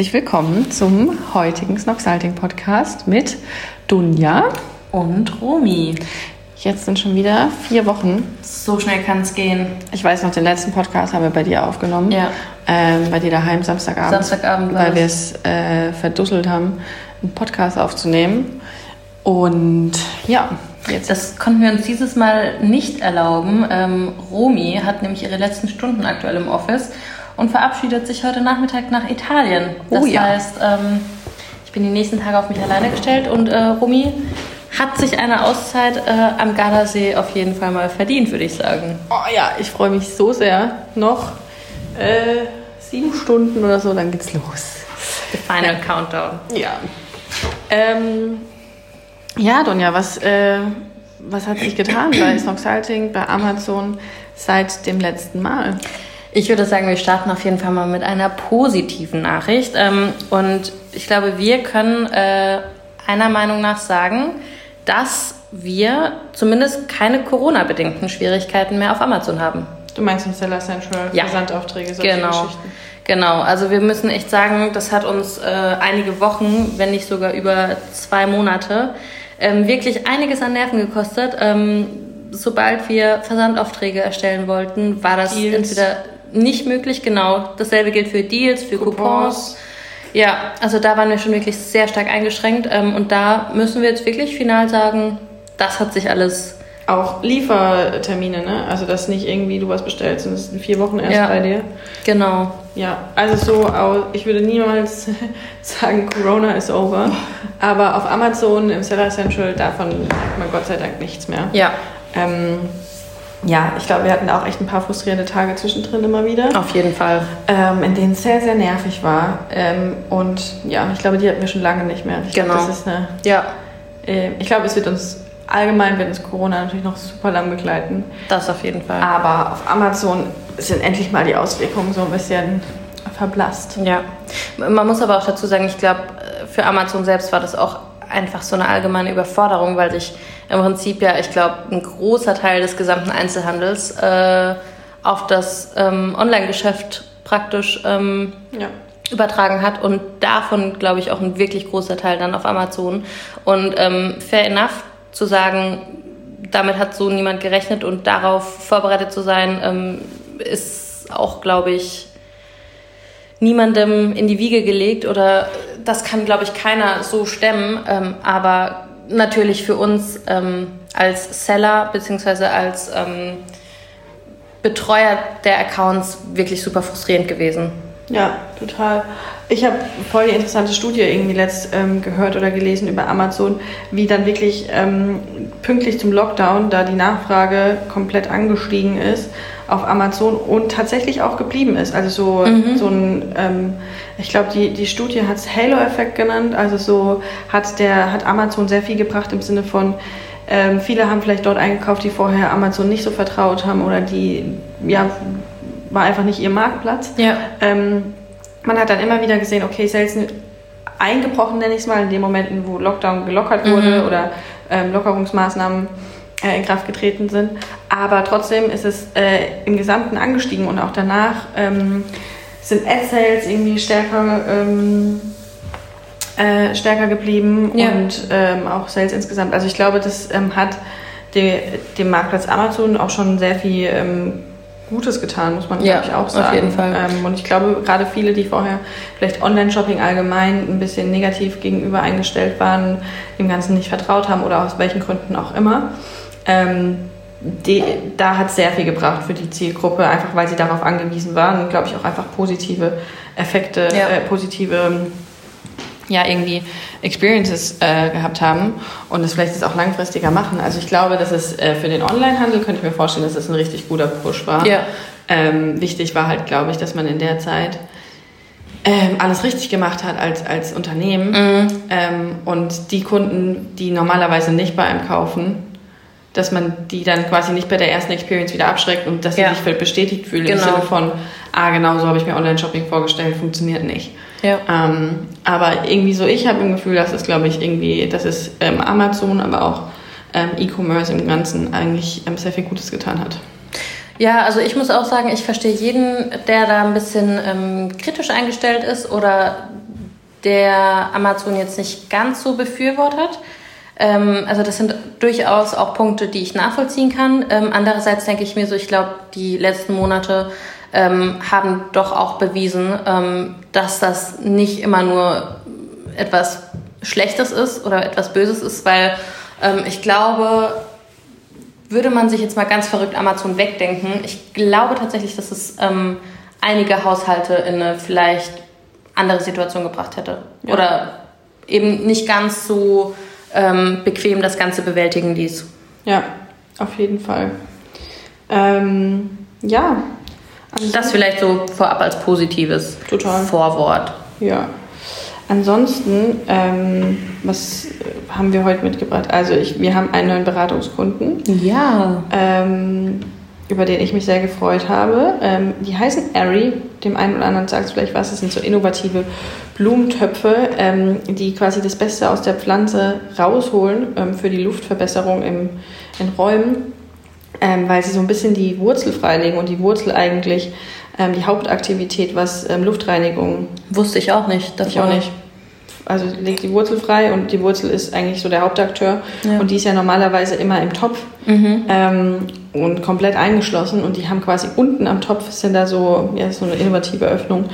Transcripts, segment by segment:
Herzlich willkommen zum heutigen Snoxalting Podcast mit Dunja und Romi. Jetzt sind schon wieder vier Wochen. So schnell kann es gehen. Ich weiß noch, den letzten Podcast haben wir bei dir aufgenommen. Ja. Ähm, bei dir daheim Samstagabend. Samstagabend Weil wir es äh, verdusselt haben, einen Podcast aufzunehmen. Und ja, jetzt. Das konnten wir uns dieses Mal nicht erlauben. Ähm, Romi hat nämlich ihre letzten Stunden aktuell im Office und verabschiedet sich heute Nachmittag nach Italien. Das Oh ja. heißt, ähm, ich bin die nächsten Tage auf mich alleine gestellt und äh, Romi hat sich eine Auszeit äh, am Gardasee auf jeden Fall mal verdient, würde ich sagen. oh ja, ich freue mich so sehr. Noch äh, sieben Stunden oder so, dann geht's los. The Final Countdown. Ja. Ähm, ja, Donja, was, äh, was hat sich getan bei Snoxalting, bei Amazon seit dem letzten Mal? Ich würde sagen, wir starten auf jeden Fall mal mit einer positiven Nachricht. Ähm, und ich glaube, wir können äh, einer Meinung nach sagen, dass wir zumindest keine Corona-bedingten Schwierigkeiten mehr auf Amazon haben. Du meinst im Seller Central Ja. Versandaufträge, solche Genau. Geschichten? Genau, also wir müssen echt sagen, das hat uns äh, einige Wochen, wenn nicht sogar über zwei Monate, ähm, wirklich einiges an Nerven gekostet. Ähm, sobald wir Versandaufträge erstellen wollten, war das Deals. entweder nicht möglich, genau. Dasselbe gilt für Deals, für Coupons. Coupons. Ja, also da waren wir schon wirklich sehr stark eingeschränkt ähm, und da müssen wir jetzt wirklich final sagen, das hat sich alles Auch Liefertermine, ne? Also, dass nicht irgendwie du was bestellst und es ist in vier Wochen erst Ja. bei dir. genau. Ja, also so, ich würde niemals sagen, Corona is over. Aber auf Amazon, im Seller Central, davon sagt man Gott sei Dank nichts mehr. Ja, Ähm, ja, ich glaube, wir hatten auch echt ein paar frustrierende Tage zwischendrin immer wieder, auf jeden Fall. ähm, in denen es sehr, sehr nervig war. Ähm, und ja, ich glaube, die hatten wir schon lange nicht mehr. Ich glaube, Genau. das ist eine, Ja, äh, ich glaube, es wird uns allgemein, wird uns Corona natürlich noch super lang begleiten. das auf jeden Fall. Aber auf Amazon sind endlich mal die Auswirkungen so ein bisschen verblasst. Ja, man muss aber auch dazu sagen, ich glaube, für Amazon selbst war das auch einfach so eine allgemeine Überforderung, weil sich im Prinzip ja, ich glaube, ein großer Teil des gesamten Einzelhandels äh, auf das ähm, Online-Geschäft praktisch ähm, Ja. übertragen hat und davon, glaube ich, auch ein wirklich großer Teil dann auf Amazon. Und ähm, fair enough zu sagen, damit hat so niemand gerechnet und darauf vorbereitet zu sein, ähm, ist auch, glaube ich, niemandem in die Wiege gelegt oder das kann, glaube ich, keiner so stemmen. Ähm, aber natürlich für uns ähm, als Seller beziehungsweise als ähm, Betreuer der Accounts wirklich super frustrierend gewesen. Ja, total. Ich habe voll die interessante Studie irgendwie letzt ähm, gehört oder gelesen über Amazon, wie dann wirklich ähm, pünktlich zum Lockdown da die Nachfrage komplett angestiegen ist auf Amazon und tatsächlich auch geblieben ist. Also so, so ein, ähm, ich glaube, die, die Studie hat es Halo-Effekt genannt. Also so hat der hat Amazon sehr viel gebracht im Sinne von ähm, viele haben vielleicht dort eingekauft, die vorher Amazon nicht so vertraut haben oder die ja war einfach nicht ihr Marktplatz. Ja. Ähm, man hat dann immer wieder gesehen, okay, Sales sind eingebrochen, nenne ich es mal, in den Momenten, wo Lockdown gelockert wurde oder ähm, Lockerungsmaßnahmen äh, in Kraft getreten sind. Aber trotzdem ist es äh, im Gesamten angestiegen und auch danach ähm, sind Ad-Sales irgendwie stärker, ähm, äh, stärker geblieben Ja. und ähm, auch Sales insgesamt. Also ich glaube, das ähm, hat de, dem Marktplatz Amazon auch schon sehr viel ähm, Gutes getan, muss man Ja, glaube ich auch auf sagen. jeden Fall. Ähm, und ich glaube, gerade viele, die vorher vielleicht Online-Shopping allgemein ein bisschen negativ gegenüber eingestellt waren, dem Ganzen nicht vertraut haben oder aus welchen Gründen auch immer, ähm, die, da hat sehr viel gebracht für die Zielgruppe, einfach weil sie darauf angewiesen waren und glaube ich auch einfach positive Effekte, Ja. äh, positive ja irgendwie Experiences äh, gehabt haben und das vielleicht jetzt auch langfristiger machen. Also ich glaube, dass es äh, für den Onlinehandel könnte ich mir vorstellen, dass es ein richtig guter Push war. Ja. Ähm, wichtig war halt, glaube ich, dass man in der Zeit ähm, alles richtig gemacht hat als, als Unternehmen Mhm. ähm, und die Kunden, die normalerweise nicht bei einem kaufen, dass man die dann quasi nicht bei der ersten Experience wieder abschreckt und dass sie Ja. sich bestätigt fühlen im Genau. Sinne von, ah genau so habe ich mir Online-Shopping vorgestellt, funktioniert nicht. Ja. Ähm, aber irgendwie so, ich habe im Gefühl, dass es, glaube ich, irgendwie, dass es ähm, Amazon, aber auch ähm, E-Commerce im Ganzen eigentlich ähm, sehr viel Gutes getan hat. Ja, also ich muss auch sagen, ich verstehe jeden, der da ein bisschen ähm, kritisch eingestellt ist oder der Amazon jetzt nicht ganz so befürwortet. Ähm, also das sind durchaus auch Punkte, die ich nachvollziehen kann. Andererseits denke ich mir so, ich glaube, die letzten Monate ähm, haben doch auch bewiesen, ähm, dass das nicht immer nur etwas Schlechtes ist oder etwas Böses ist, weil ähm, ich glaube, würde man sich jetzt mal ganz verrückt Amazon wegdenken, ich glaube tatsächlich, dass es ähm, einige Haushalte in eine vielleicht andere Situation gebracht hätte. Ja. Oder eben nicht ganz so ähm, bequem das Ganze bewältigen ließ. Ja, auf jeden Fall. Ähm, ja. Also- Das vielleicht so vorab als positives Total. Vorwort. Ja. Ansonsten, ähm, was haben wir heute mitgebracht? Also ich, wir haben einen neuen Beratungskunden, Ja. ähm, über den ich mich sehr gefreut habe. Ähm, die heißen Airy. Dem einen oder anderen sagt es vielleicht was. Das sind so innovative Blumentöpfe, ähm, die quasi das Beste aus der Pflanze rausholen ähm, für die Luftverbesserung im, in Räumen, ähm, weil sie so ein bisschen die Wurzel freilegen und die Wurzel eigentlich ähm, die Hauptaktivität, was ähm, Luftreinigung Wusste ich auch nicht. ich auch nicht. Also legt die Wurzel frei und die Wurzel ist eigentlich so der Hauptakteur Ja. und die ist ja normalerweise immer im Topf Mhm. ähm, und komplett eingeschlossen und die haben quasi unten am Topf sind da so, ja, so eine innovative Öffnung,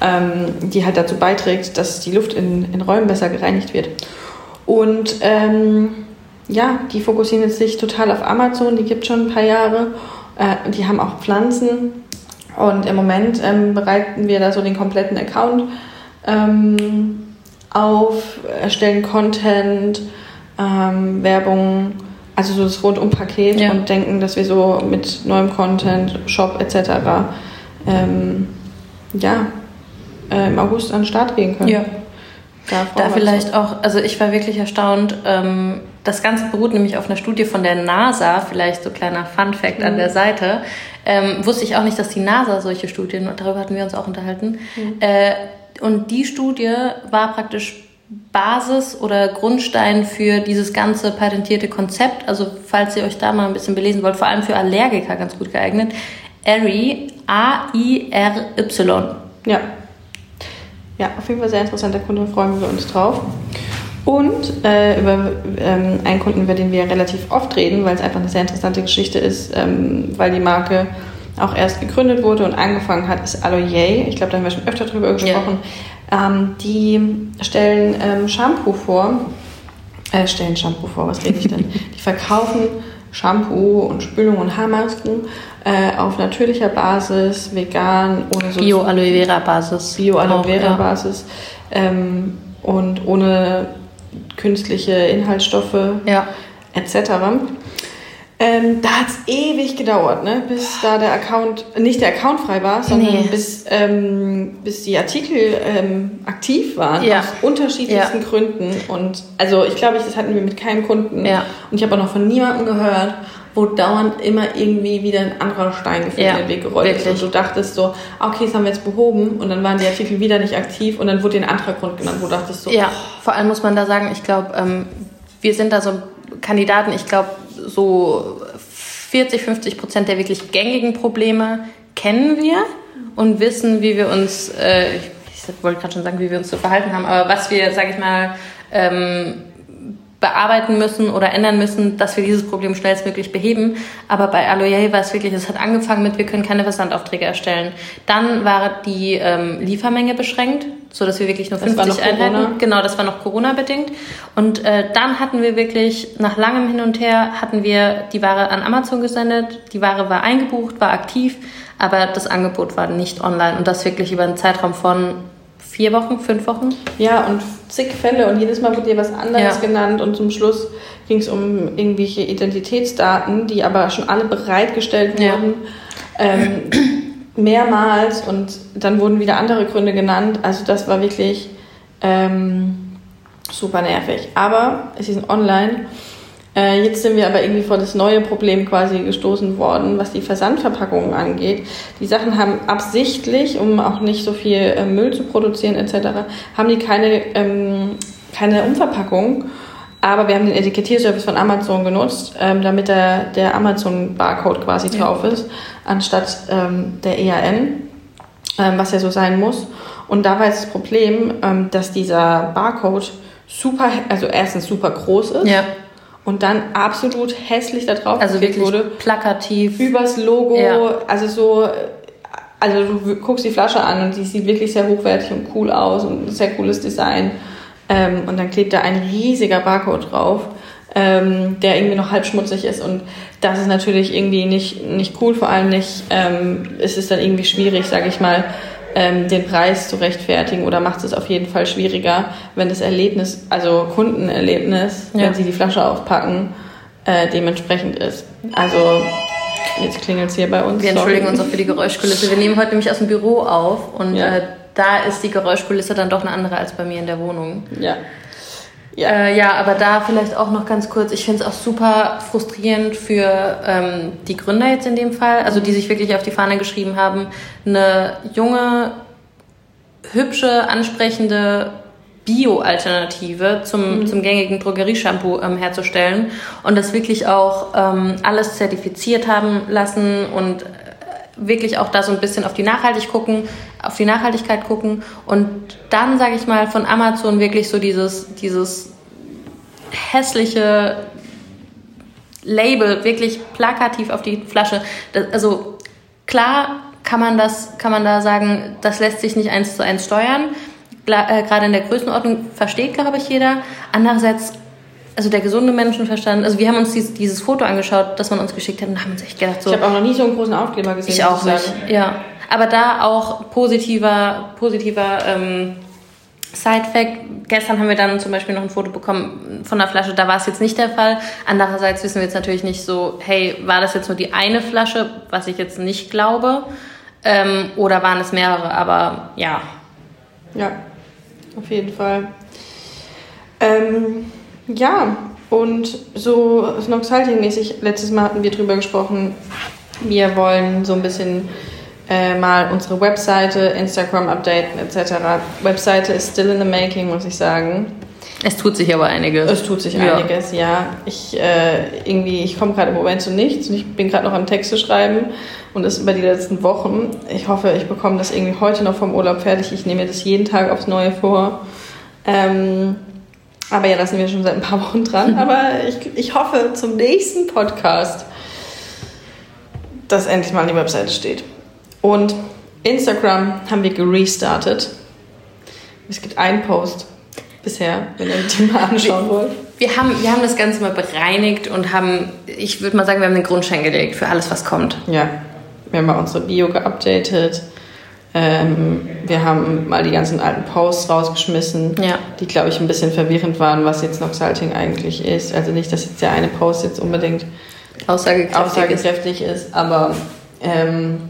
ähm, die halt dazu beiträgt, dass die Luft in, in Räumen besser gereinigt wird. Und ähm, ja, die fokussieren jetzt sich total auf Amazon, die gibt schon ein paar Jahre. Äh, die haben auch Pflanzen und im Moment ähm, bereiten wir da so den kompletten Account ähm, auf, erstellen Content, ähm, Werbung, also so das Rundum-Paket Ja. und denken, dass wir so mit neuem Content, Shop etc. Ähm, ja, äh, im August an den Start gehen können. Ja. Da, Da vielleicht auch, also ich war wirklich erstaunt. Ähm, das Ganze beruht nämlich auf einer Studie von der NASA, vielleicht so kleiner Fun Fact an der Seite. Ähm, wusste ich auch nicht, dass die NASA solche Studien, und darüber hatten wir uns auch unterhalten. Äh, und die Studie war praktisch Basis oder Grundstein für dieses ganze patentierte Konzept. Also falls ihr euch da mal ein bisschen belesen wollt, vor allem für Allergiker ganz gut geeignet. ARY, A-I-R-Y. Ja. Ja, auf jeden Fall sehr interessanter Kunde, freuen wir uns drauf. Und äh, über ähm, einen Kunden, über den wir relativ oft reden, weil es einfach eine sehr interessante Geschichte ist, ähm, weil die Marke auch erst gegründet wurde und angefangen hat, ist Aloye. Ich glaube, da haben wir schon öfter drüber gesprochen. Ähm, die stellen ähm, Shampoo vor. Äh, stellen Shampoo vor, was rede ich denn? die verkaufen Shampoo und Spülung und Haarmasken äh, auf natürlicher Basis, vegan, ohne so Bio-Aloe Vera Basis. Bio-Aloe Vera ja. Basis ähm, und ohne künstliche Inhaltsstoffe Ja. etc. Ähm, da hat es ewig gedauert, ne? bis da der Account, nicht der Account frei war, sondern Nee. bis, ähm, bis die Artikel ähm, aktiv waren, Ja. aus unterschiedlichsten Ja. Gründen. Und also ich glaube, das hatten wir mit keinem Kunden. Ja. Und ich habe auch noch von niemandem gehört, wo dauernd immer irgendwie wieder ein anderer Stein gefühlt Ja, in den Weg gerollt ist. wirklich. Und du dachtest so, ah, okay, das haben wir jetzt behoben. Und dann waren die Artikel wieder nicht aktiv und dann wurde dir ein anderer Grund genannt, wo du dachtest so, Ja, vor allem muss man da sagen, ich glaube, ähm, wir sind da so Kandidaten, ich glaube, so 40, 50 Prozent der wirklich gängigen Probleme kennen wir und wissen, wie wir uns, äh, ich ich wollte gerade schon sagen, wie wir uns zu verhalten haben, aber was wir, sage ich mal, ähm, bearbeiten müssen oder ändern müssen, dass wir dieses Problem schnellstmöglich beheben. Aber bei Aloe war es wirklich, es hat angefangen mit, wir können keine Versandaufträge erstellen. Dann war die ähm, Liefermenge beschränkt, so dass wir wirklich nur Das war 50 noch Einheiten. Corona. Genau, das war noch Corona-bedingt. Und äh, dann hatten wir wirklich, nach langem Hin und Her, hatten wir die Ware an Amazon gesendet. Die Ware war eingebucht, war aktiv, aber das Angebot war nicht online. Und das wirklich über einen Zeitraum von vier Wochen, fünf Wochen. Ja, und zig Fälle und jedes Mal wurde dir was anderes Ja. genannt und zum Schluss ging es um irgendwelche Identitätsdaten, die aber schon alle bereitgestellt Ja. wurden. Ähm, mehrmals und dann wurden wieder andere Gründe genannt. Also das war wirklich ähm, super nervig. Aber es ist online. Äh, jetzt sind wir aber irgendwie vor das neue Problem quasi gestoßen worden, was die Versandverpackungen angeht. Die Sachen haben absichtlich, um auch nicht so viel äh, Müll zu produzieren etc., haben die keine, ähm, keine Umverpackung. Aber wir haben den Etikettierservice von Amazon genutzt, ähm, damit der, der Amazon-Barcode quasi Ja. drauf ist, anstatt ähm, der EAN, ähm, was ja so sein muss. Und da war jetzt das Problem, ähm, dass dieser Barcode super, also erstens super groß ist Ja. Und dann absolut hässlich da drauf Also wirklich wurde. plakativ. Übers Logo, Ja. also so, also du guckst die Flasche an und die sieht wirklich sehr hochwertig und cool aus und ein sehr cooles Design. Ähm, und dann klebt da ein riesiger Barcode drauf, ähm, der irgendwie noch halb schmutzig ist. Und das ist natürlich irgendwie nicht, nicht cool, vor allem nicht, ähm, es ist dann irgendwie schwierig, sage ich mal, ähm, den Preis zu rechtfertigen oder macht es auf jeden Fall schwieriger, wenn das Erlebnis, also Kundenerlebnis, Ja. wenn sie die Flasche aufpacken, äh, dementsprechend ist. Also jetzt klingelt es hier bei uns. Wir entschuldigen sorry. uns auch für die Geräuschkulisse. Wir nehmen heute nämlich aus dem Büro auf und Ja. äh, da ist die Geräuschkulisse dann doch eine andere als bei mir in der Wohnung. Ja. Ja. Äh, ja, aber da vielleicht auch noch ganz kurz. Ich finde es auch super frustrierend für ähm, die Gründer jetzt in dem Fall, also die sich wirklich auf die Fahne geschrieben haben, eine junge, hübsche, ansprechende Bio-Alternative zum, zum gängigen Drogerieshampoo ähm, herzustellen und das wirklich auch ähm, alles zertifiziert haben lassen und wirklich auch da so ein bisschen auf die Nachhaltig gucken, auf die Nachhaltigkeit gucken und dann sage ich mal von Amazon wirklich so dieses dieses hässliche Label wirklich plakativ auf die Flasche. Das, also klar kann man das kann man da sagen, das lässt sich nicht eins zu eins steuern. Äh, Gerade in der Größenordnung versteht glaube ich jeder. Andererseits also der gesunde Menschenverstand, also wir haben uns dieses, dieses Foto angeschaut, das man uns geschickt hat und haben uns echt gedacht so, Ich habe auch noch nie so einen großen Aufkleber gesehen. ich auch nicht. Ja. Aber da auch positiver, positiver ähm, Side-Fact. Gestern haben wir dann zum Beispiel noch ein Foto bekommen von der Flasche, da war es jetzt nicht der Fall. Andererseits wissen wir jetzt natürlich nicht so, hey, war das jetzt nur die eine Flasche, was ich jetzt nicht glaube, ähm, oder waren es mehrere? Aber ja, Ja, auf jeden Fall. Ähm, ja, und so Snoxalting-mäßig, letztes Mal hatten wir drüber gesprochen, wir wollen so ein bisschen äh, mal unsere Webseite, Instagram updaten etc. Webseite ist still in the making, muss ich sagen. es tut sich aber einiges. Es tut sich Ja. einiges, ja. Ich äh, irgendwie, ich komme gerade im Moment zu nichts und ich bin gerade noch am Texte schreiben und das über die letzten Wochen. Ich hoffe, ich bekomme das irgendwie heute noch vom Urlaub fertig. Ich nehme mir das jeden Tag aufs Neue vor. Ähm, aber ja, da sind wir schon seit ein paar Wochen dran. Aber ich, ich hoffe zum nächsten Podcast, dass endlich mal die Webseite steht. Und Instagram haben wir gerestartet. Es gibt einen Post bisher, wenn ihr die mal anschauen wollt. Wir haben, wir haben das Ganze mal bereinigt und haben, ich würde mal sagen, wir haben den Grundstein gelegt für alles, was kommt. Ja, wir haben mal unsere Bio geupdatet. Ähm, wir haben mal die ganzen alten Posts rausgeschmissen, Ja. die, glaube ich, ein bisschen verwirrend waren, was jetzt Noxalting eigentlich ist. Also nicht, dass jetzt der eine Post jetzt unbedingt Aussagekräftig ist. aussagekräftig ist, aber ähm,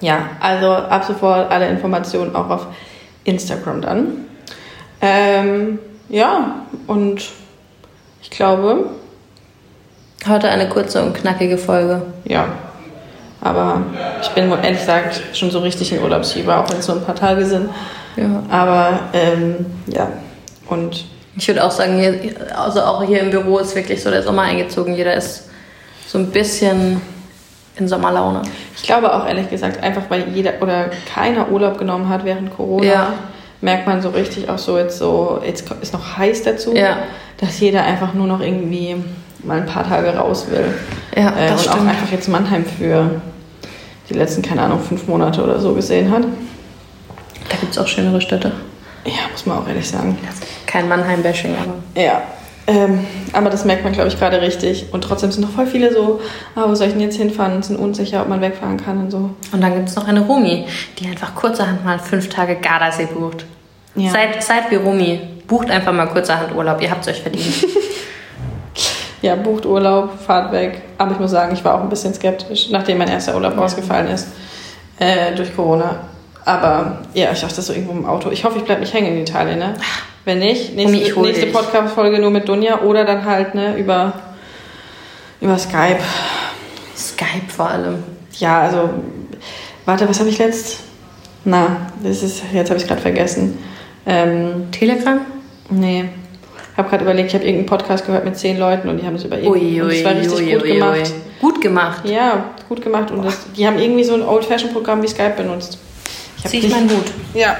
ja, also ab sofort alle Informationen auch auf Instagram dann. Ähm, ja, und ich glaube, Heute eine kurze und knackige Folge. ja, aber ich bin ehrlich gesagt schon so richtig in Urlaubsfieber, auch wenn es nur ein paar Tage sind. Ja. Aber ähm, ja, und Ich würde auch sagen, hier, also auch hier im Büro ist wirklich so der Sommer eingezogen. Jeder ist so ein bisschen in Sommerlaune. ich glaube auch ehrlich gesagt, einfach weil jeder oder keiner Urlaub genommen hat während Corona, Ja. merkt man so richtig auch so jetzt so, jetzt ist noch heiß dazu, Ja. dass jeder einfach nur noch irgendwie mal ein paar Tage raus will. Ja, äh, das und auch stimmt. einfach jetzt Mannheim für die letzten, keine Ahnung, fünf Monate oder so gesehen hat. Da gibt es auch schönere Städte. Ja, muss man auch ehrlich sagen. Kein Mannheim-Bashing, aber. Ja. Ähm, aber das merkt man, glaube ich, gerade richtig. Und trotzdem sind noch voll viele so, ah, wo soll ich denn jetzt hinfahren? Und sind unsicher, ob man wegfahren kann und so. Und dann gibt es noch eine Rumi, die einfach kurzerhand mal fünf Tage Gardasee bucht. Ja. Seid, seid wie Rumi. Bucht einfach mal kurzerhand Urlaub. Ihr habt es euch verdient. Ja, bucht Urlaub, fahrt weg. Aber ich muss sagen, ich war auch ein bisschen skeptisch, nachdem mein erster Urlaub ausgefallen ist äh, durch Corona. Aber ja, ich dachte das so irgendwo im Auto. Ich hoffe, ich bleibe nicht hängen in Italien, ne? Wenn nicht, nächste, hol nächste. Podcast-Folge nur mit Dunja oder dann halt ne, über, über Skype. Skype vor allem. Ja, also, warte, was habe ich letzt? Na, das ist, jetzt habe ich gerade vergessen. Ähm, Telegram? nee, habe gerade überlegt, ich habe irgendeinen Podcast gehört mit zehn Leuten und die haben es über irgendwie. und das war richtig gut gemacht. Gut gemacht. Ja, gut gemacht. Und das, die haben irgendwie so ein Old-Fashioned-Programm wie Skype benutzt. Ich Zieh ich meinen Hut. Ja.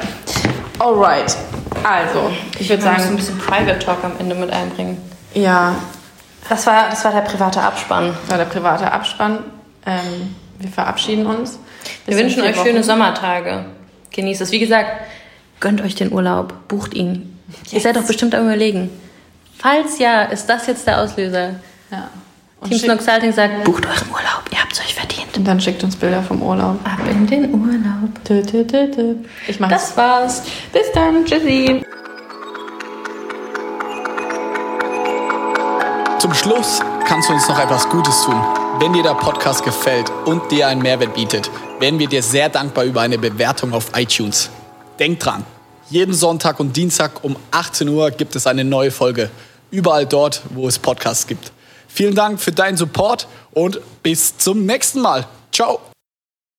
Alright. Also, ich würde Wir müssen ein sagen, bisschen Private Talk am Ende mit einbringen. ja, Das war, das war der private Abspann. das war der private Abspann. Ähm, wir verabschieden uns. Wir Bis in wünschen euch Wochen. schöne Sommertage. Genießt es. Wie gesagt, gönnt euch den Urlaub. Bucht ihn. Ihr seid doch bestimmt am überlegen. Falls ja, ist das jetzt der Auslöser. Ja. Und, Team Snoxalting sagt, bucht euren Urlaub. Ihr habt es euch verdient. und dann schickt uns Bilder vom Urlaub. Ab in den Urlaub. Dö, dö, dö, dö. Ich mach's. Das war's. Bis dann. Tschüssi. Zum Schluss kannst du uns noch etwas Gutes tun. Wenn dir der Podcast gefällt und dir einen Mehrwert bietet, wären wir dir sehr dankbar über eine Bewertung auf iTunes. Denk dran, jeden Sonntag und Dienstag um 18 Uhr gibt es eine neue Folge. Überall dort, wo es Podcasts gibt. Vielen Dank für deinen Support und bis zum nächsten Mal. Ciao.